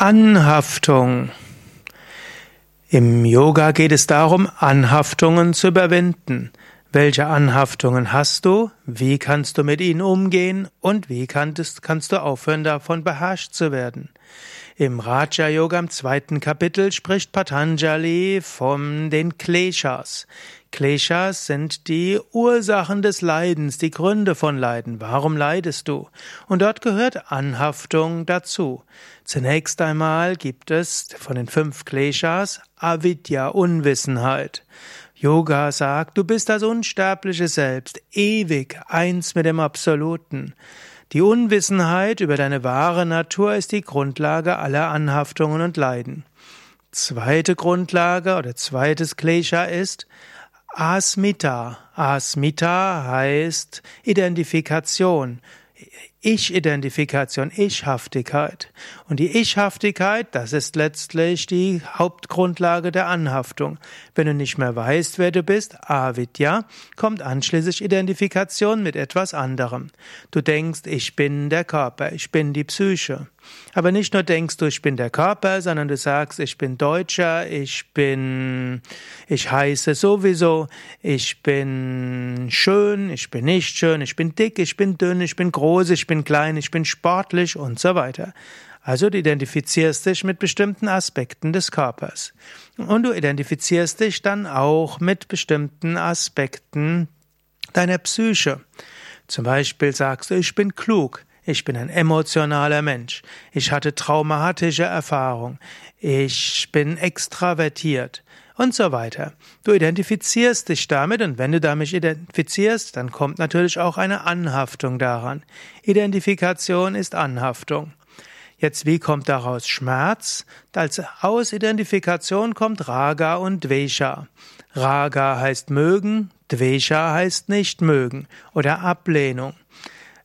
Anhaftung. Im Yoga geht es darum, Anhaftungen zu überwinden. Welche Anhaftungen hast du? Wie kannst du mit ihnen umgehen? Und wie kannst, du aufhören, davon beherrscht zu werden? Im Raja Yoga im zweiten Kapitel spricht Patanjali von den Kleshas. Kleshas sind die Ursachen des Leidens, die Gründe von Leiden. Warum leidest du? Und dort gehört Anhaftung dazu. Zunächst einmal gibt es von den fünf Kleshas Avidya, Unwissenheit. Yoga sagt, du bist das unsterbliche Selbst, ewig eins mit dem Absoluten. Die Unwissenheit über deine wahre Natur ist die Grundlage aller Anhaftungen und Leiden. Zweite Grundlage oder zweites Klesha ist Asmita. Asmita heißt Identifikation. Ich-Identifikation, Ich-Haftigkeit. Und die Ich-Haftigkeit, das ist letztlich die Hauptgrundlage der Anhaftung. Wenn du nicht mehr weißt, wer du bist, Avidya, kommt anschließend Identifikation mit etwas anderem. Du denkst, ich bin der Körper, ich bin die Psyche. Aber nicht nur denkst du, ich bin der Körper, sondern du sagst, ich bin Deutscher, ich bin, ich heiße sowieso, ich bin schön, ich bin nicht schön, ich bin dick, ich bin dünn, ich bin groß, ich bin klein, ich bin sportlich und so weiter. Also du identifizierst dich mit bestimmten Aspekten des Körpers. Und du identifizierst dich dann auch mit bestimmten Aspekten deiner Psyche. Zum Beispiel sagst du, ich bin klug. Ich bin ein emotionaler Mensch. Ich hatte traumatische Erfahrung. Ich bin extravertiert und so weiter. Du identifizierst dich damit und wenn du damit identifizierst, dann kommt natürlich auch eine Anhaftung daran. Identifikation ist Anhaftung. Jetzt, wie kommt daraus Schmerz? Als Ausidentifikation kommt Raga und Dvesha. Raga heißt mögen, Dvesha heißt nicht mögen oder Ablehnung.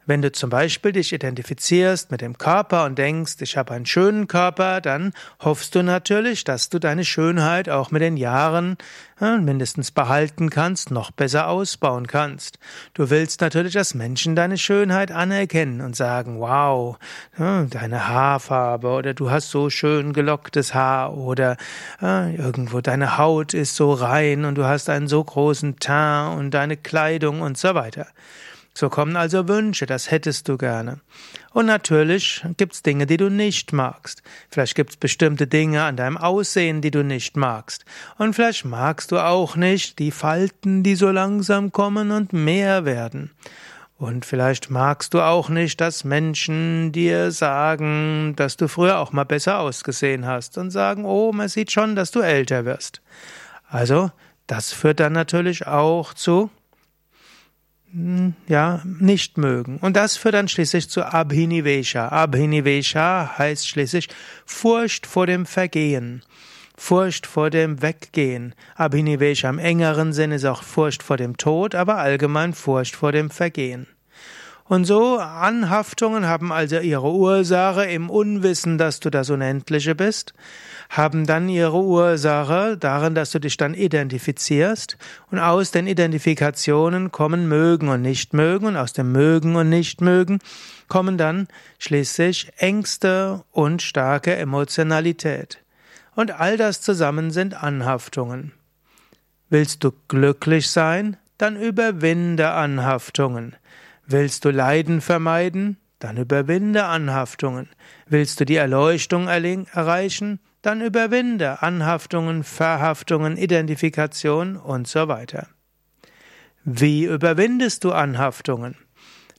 Wenn du zum Beispiel dich identifizierst mit dem Körper und denkst, ich habe einen schönen Körper, dann hoffst du natürlich, dass du deine Schönheit auch mit den Jahren ja, mindestens behalten kannst, noch besser ausbauen kannst. Du willst natürlich, dass Menschen deine Schönheit anerkennen und sagen, wow, ja, deine Haarfarbe oder du hast so schön gelocktes Haar oder ja, irgendwo deine Haut ist so rein und du hast einen so großen Teint und deine Kleidung und so weiter. So kommen also Wünsche, das hättest du gerne. Und natürlich gibt's Dinge, die du nicht magst. Vielleicht gibt's bestimmte Dinge an deinem Aussehen, die du nicht magst. Und vielleicht magst du auch nicht die Falten, die so langsam kommen und mehr werden. Und vielleicht magst du auch nicht, dass Menschen dir sagen, dass du früher auch mal besser ausgesehen hast und sagen, oh, man sieht schon, dass du älter wirst. Also, das führt dann natürlich auch zu ja, nicht mögen. Und das führt dann schließlich zu Abhinivesha. Abhinivesha heißt schließlich Furcht vor dem Vergehen. Furcht vor dem Weggehen. Abhinivesha im engeren Sinn ist auch Furcht vor dem Tod, aber allgemein Furcht vor dem Vergehen. Und so Anhaftungen haben also ihre Ursache im Unwissen, dass du das Unendliche bist, haben dann ihre Ursache darin, dass du dich dann identifizierst und aus den Identifikationen kommen mögen und nicht mögen und aus dem mögen und nicht mögen kommen dann schließlich Ängste und starke Emotionalität. Und all das zusammen sind Anhaftungen. Willst du glücklich sein? Dann überwinde Anhaftungen. Willst du Leiden vermeiden? Dann überwinde Anhaftungen. Willst du die Erleuchtung erreichen? Dann überwinde Anhaftungen, Verhaftungen, Identifikation und so weiter. Wie überwindest du Anhaftungen?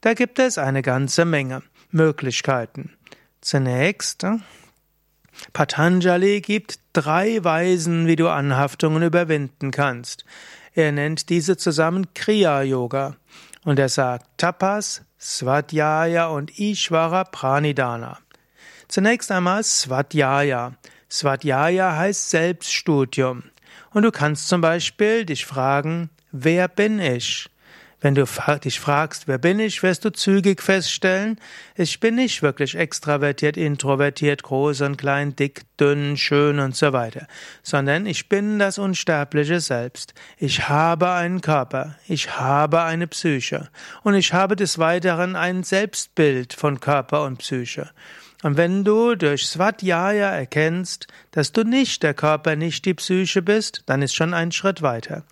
Da gibt es eine ganze Menge Möglichkeiten. Zunächst, äh, Patanjali gibt drei Weisen, wie du Anhaftungen überwinden kannst. Er nennt diese zusammen Kriya Yoga. Und er sagt Tapas, Svadhyaya und Ishvara Pranidana. Zunächst einmal Svadhyaya. Svadhyaya heißt Selbststudium. Und du kannst zum Beispiel dich fragen, wer bin ich? Wenn du dich fragst, wer bin ich, wirst du zügig feststellen, ich bin nicht wirklich extravertiert, introvertiert, groß und klein, dick, dünn, schön und so weiter, sondern ich bin das unsterbliche Selbst. Ich habe einen Körper, ich habe eine Psyche und ich habe des Weiteren ein Selbstbild von Körper und Psyche. Und wenn du durch Svadhyaya erkennst, dass du nicht der Körper, nicht die Psyche bist, dann ist schon ein Schritt weiter.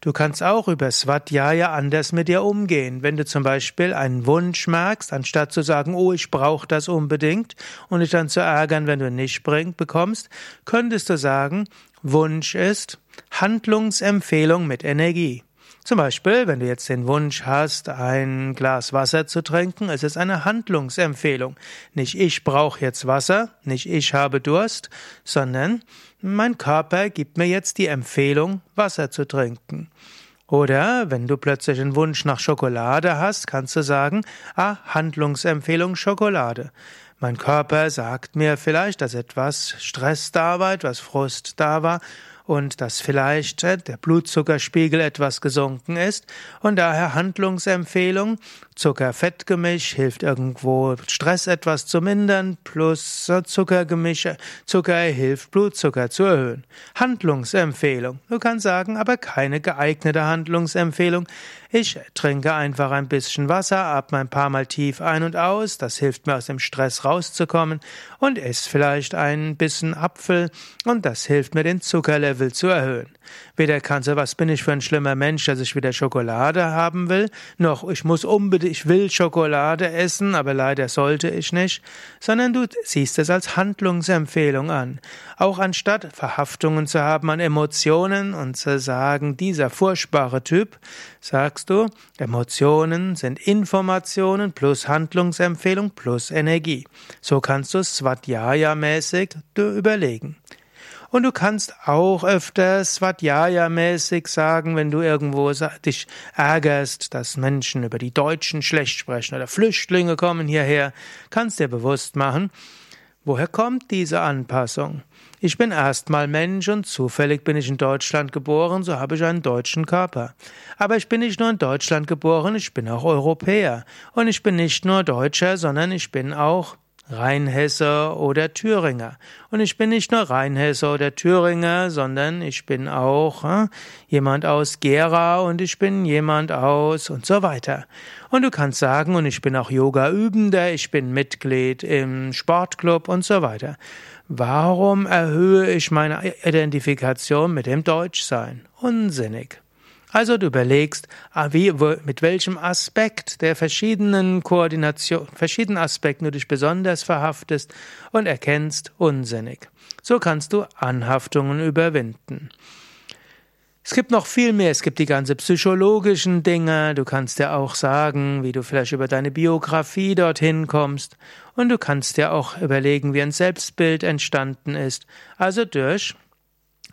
Du kannst auch über Svadhyaya anders mit dir umgehen. Wenn du zum Beispiel einen Wunsch merkst, anstatt zu sagen, oh, ich brauche das unbedingt und dich dann zu ärgern, wenn du nicht bekommst, könntest du sagen, Wunsch ist Handlungsempfehlung mit Energie. Zum Beispiel, wenn du jetzt den Wunsch hast, ein Glas Wasser zu trinken, es ist eine Handlungsempfehlung. Nicht ich brauche jetzt Wasser, nicht ich habe Durst, sondern mein Körper gibt mir jetzt die Empfehlung, Wasser zu trinken. Oder wenn du plötzlich einen Wunsch nach Schokolade hast, kannst du sagen, ah, Handlungsempfehlung Schokolade. Mein Körper sagt mir vielleicht, dass etwas Stress da war, etwas Frust da war und dass vielleicht äh, der Blutzuckerspiegel etwas gesunken ist und daher Handlungsempfehlung, Zucker-Fett-Gemisch hilft irgendwo Stress etwas zu mindern, plus äh, Zuckergemische, Zucker hilft Blutzucker zu erhöhen. Handlungsempfehlung. Du kannst sagen, aber keine geeignete Handlungsempfehlung. Ich trinke einfach ein bisschen Wasser, atme ein paar Mal tief ein und aus, das hilft mir aus dem Stress rauszukommen und esse vielleicht ein bisschen Apfel und das hilft mir den Zuckerlevel zu erhöhen. Weder kannst du, was bin ich für ein schlimmer Mensch, dass ich wieder Schokolade haben will, noch ich muss unbedingt, ich will Schokolade essen, aber leider sollte ich nicht, sondern du siehst es als Handlungsempfehlung an. Auch anstatt Verhaftungen zu haben an Emotionen und zu sagen, dieser furchtbare Typ, sagst du, Emotionen sind Informationen plus Handlungsempfehlung plus Energie. So kannst du Svadhyaya-mäßig überlegen. Und du kannst auch öfters Svadhyaya-mäßig sagen, wenn du irgendwo dich ärgerst, dass Menschen über die Deutschen schlecht sprechen oder Flüchtlinge kommen hierher, kannst dir bewusst machen, woher kommt diese Anpassung? Ich bin erstmal Mensch und zufällig bin ich in Deutschland geboren, so habe ich einen deutschen Körper. Aber ich bin nicht nur in Deutschland geboren, ich bin auch Europäer. Und ich bin nicht nur Deutscher, sondern ich bin auch Rheinhesse oder Thüringer. Und ich bin nicht nur Rheinhesse oder Thüringer, sondern ich bin auch äh, jemand aus Gera und ich bin jemand aus und so weiter. Und du kannst sagen, und ich bin auch Yoga-Übender, ich bin Mitglied im Sportclub und so weiter. Warum erhöhe ich meine Identifikation mit dem Deutschsein? Unsinnig. Also du überlegst, ah, wie, mit welchem Aspekt der verschiedenen Koordination, verschiedenen Aspekten du dich besonders verhaftest und erkennst unsinnig. So kannst du Anhaftungen überwinden. Es gibt noch viel mehr. Es gibt die ganze psychologischen Dinge. Du kannst dir auch sagen, wie du vielleicht über deine Biografie dorthin kommst. Und du kannst dir auch überlegen, wie ein Selbstbild entstanden ist. Also durch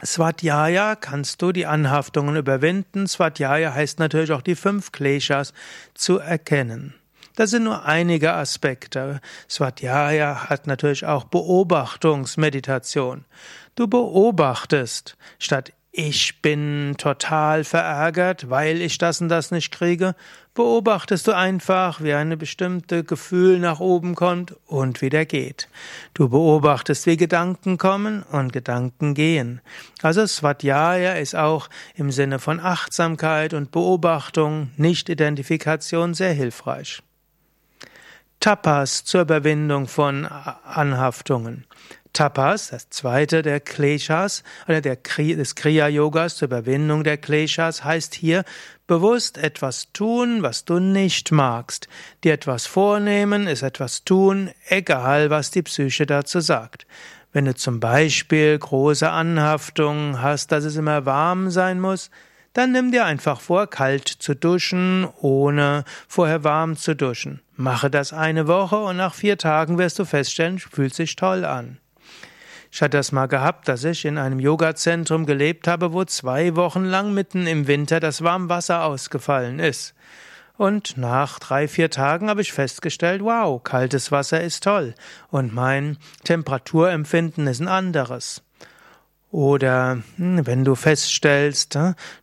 Svadhyaya kannst du die Anhaftungen überwinden. Svadhyaya heißt natürlich auch die fünf Kleshas zu erkennen. Das sind nur einige Aspekte. Svadhyaya hat natürlich auch Beobachtungsmeditation. Du beobachtest, statt ich bin total verärgert, weil ich das und das nicht kriege, beobachtest du einfach, wie eine bestimmte Gefühl nach oben kommt und wieder geht. Du beobachtest, wie Gedanken kommen und Gedanken gehen. Also Svadhyaya ist auch im Sinne von Achtsamkeit und Beobachtung, Nicht-Identifikation sehr hilfreich. Tapas zur Überwindung von Anhaftungen. Tapas, das zweite der Kleshas oder der des Kriya-Yogas zur Überwindung der Kleshas, heißt hier bewusst etwas tun, was du nicht magst. Dir etwas vornehmen ist etwas tun, egal was die Psyche dazu sagt. Wenn du zum Beispiel große Anhaftungen hast, dass es immer warm sein muss, dann nimm dir einfach vor, kalt zu duschen, ohne vorher warm zu duschen. Mache das eine Woche und nach vier Tagen wirst du feststellen, fühlt sich toll an. Ich hatte das mal gehabt, dass ich in einem Yogazentrum gelebt habe, wo zwei Wochen lang mitten im Winter das Warmwasser ausgefallen ist. Und nach drei, vier Tagen habe ich festgestellt, wow, kaltes Wasser ist toll. Und mein Temperaturempfinden ist ein anderes. Oder hm, wenn du feststellst,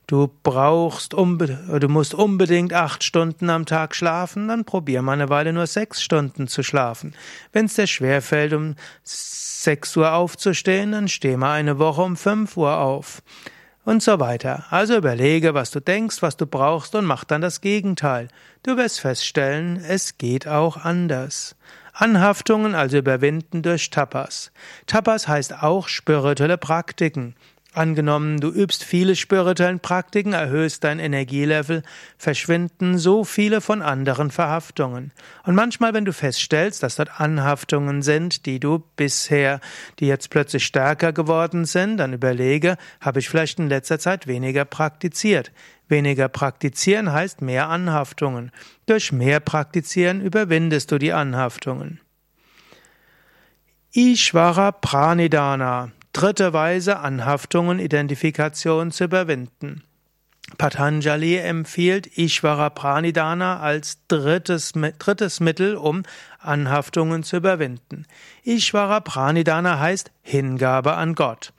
du brauchst du musst unbedingt acht Stunden am Tag schlafen, dann probier mal eine Weile nur sechs Stunden zu schlafen. Wenn es dir schwerfällt, um sechs Uhr aufzustehen, dann steh mal eine Woche um fünf Uhr auf. Und so weiter. Also überlege, was du denkst, was du brauchst und mach dann das Gegenteil. Du wirst feststellen, es geht auch anders. Anhaftungen also überwinden durch Tapas. Tapas heißt auch spirituelle Praktiken. Angenommen, du übst viele spirituellen Praktiken, erhöhst dein Energielevel, verschwinden so viele von anderen Verhaftungen. Und manchmal, wenn du feststellst, dass dort Anhaftungen sind, die du bisher, die jetzt plötzlich stärker geworden sind, dann überlege, habe ich vielleicht in letzter Zeit weniger praktiziert. Weniger praktizieren heißt mehr Anhaftungen. Durch mehr Praktizieren überwindest du die Anhaftungen. Ishvara Pranidana dritte Weise, Anhaftungen, Identifikation zu überwinden. Patanjali empfiehlt Ishvara Pranidana als drittes, drittes Mittel, um Anhaftungen zu überwinden. Ishvara Pranidana heißt Hingabe an Gott.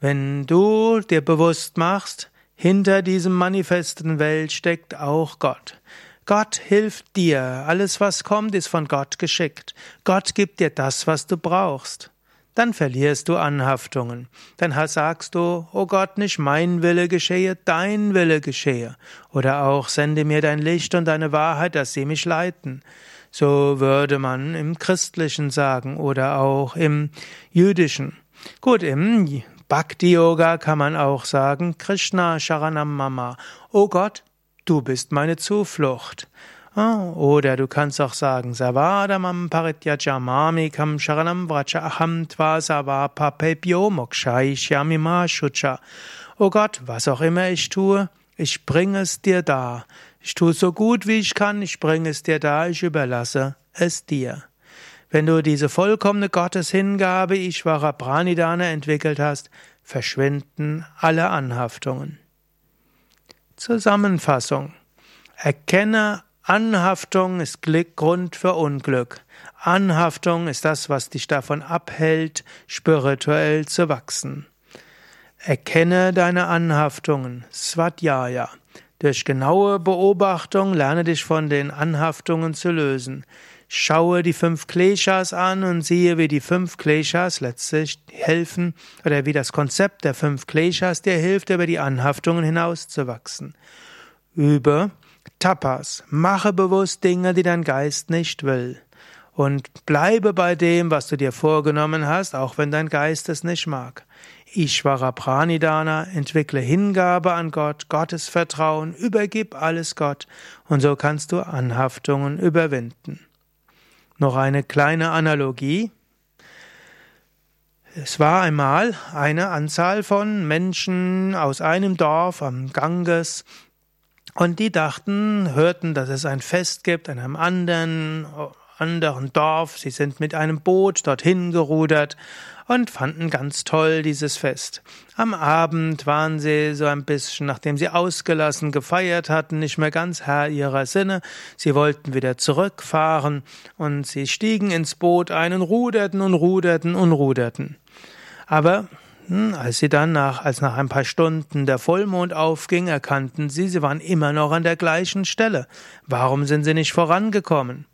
Wenn du dir bewusst machst, hinter diesem manifesten Welt steckt auch Gott. Gott hilft dir. Alles, was kommt, ist von Gott geschickt. Gott gibt dir das, was du brauchst dann verlierst du Anhaftungen. Dann sagst du, oh Gott, nicht mein Wille geschehe, dein Wille geschehe. Oder auch, sende mir dein Licht und deine Wahrheit, dass sie mich leiten. So würde man im Christlichen sagen oder auch im Jüdischen. Gut, im Bhakti Yoga kann man auch sagen, Krishna Sharanam Mama. Oh Gott, du bist meine Zuflucht. Ah, oder du kannst auch sagen, Savadamam Parityajamamikam Sharanam Vracha Aham Tva Savapapebyo Mokshaishyamima Shucha. Oh Gott, was auch immer ich tue, ich bringe es dir da. Ich tue so gut wie ich kann, ich bringe es dir da, ich überlasse es dir. Wenn du diese vollkommene Gotteshingabe Ishvara Pranidana entwickelt hast, verschwinden alle Anhaftungen. Zusammenfassung. Erkenne Anhaftung ist Grund für Unglück. Anhaftung ist das, was dich davon abhält, spirituell zu wachsen. Erkenne deine Anhaftungen, Svadhyaya. Durch genaue Beobachtung lerne dich von den Anhaftungen zu lösen. Schaue die fünf Kleshas an und siehe, wie die fünf Kleshas letztlich helfen oder wie das Konzept der fünf Kleshas dir hilft, über die Anhaftungen hinauszuwachsen. Übe Tapas. Mache bewusst Dinge, die dein Geist nicht will. Und bleibe bei dem, was du dir vorgenommen hast, auch wenn dein Geist es nicht mag. Ishvara Pranidana, entwickle Hingabe an Gott, Gottes Vertrauen, übergib alles Gott, und so kannst du Anhaftungen überwinden. Noch eine kleine Analogie. Es war einmal eine Anzahl von Menschen aus einem Dorf am Ganges, und die dachten, hörten, dass es ein Fest gibt in einem anderen, anderen Dorf. Sie sind mit einem Boot dorthin gerudert und fanden ganz toll dieses Fest. Am Abend waren sie so ein bisschen, nachdem sie ausgelassen gefeiert hatten, nicht mehr ganz Herr ihrer Sinne. Sie wollten wieder zurückfahren und sie stiegen ins Boot ein und ruderten und ruderten und ruderten. Aber als sie dann nach, als nach ein paar Stunden der Vollmond aufging, erkannten sie, sie waren immer noch an der gleichen Stelle. Warum sind sie nicht vorangekommen?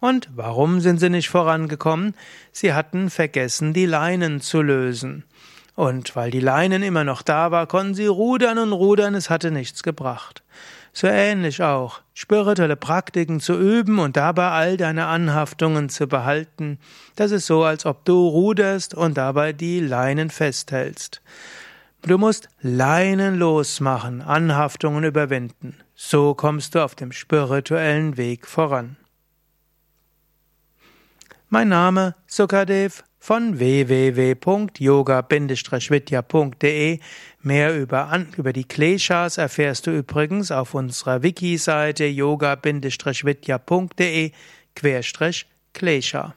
Und warum sind sie nicht vorangekommen? Sie hatten vergessen, die Leinen zu lösen. Und weil die Leinen immer noch da war, konnten sie rudern und rudern, es hatte nichts gebracht. So ähnlich auch, spirituelle Praktiken zu üben und dabei all deine Anhaftungen zu behalten, das ist so, als ob du ruderst und dabei die Leinen festhältst. Du musst Leinen losmachen, Anhaftungen überwinden. So kommst du auf dem spirituellen Weg voran. Mein Name Sukadev von www.yoga-vidya.de. Mehr über, über die Kleshas erfährst du übrigens auf unserer Wiki-Seite yoga-vidya.de Klesha.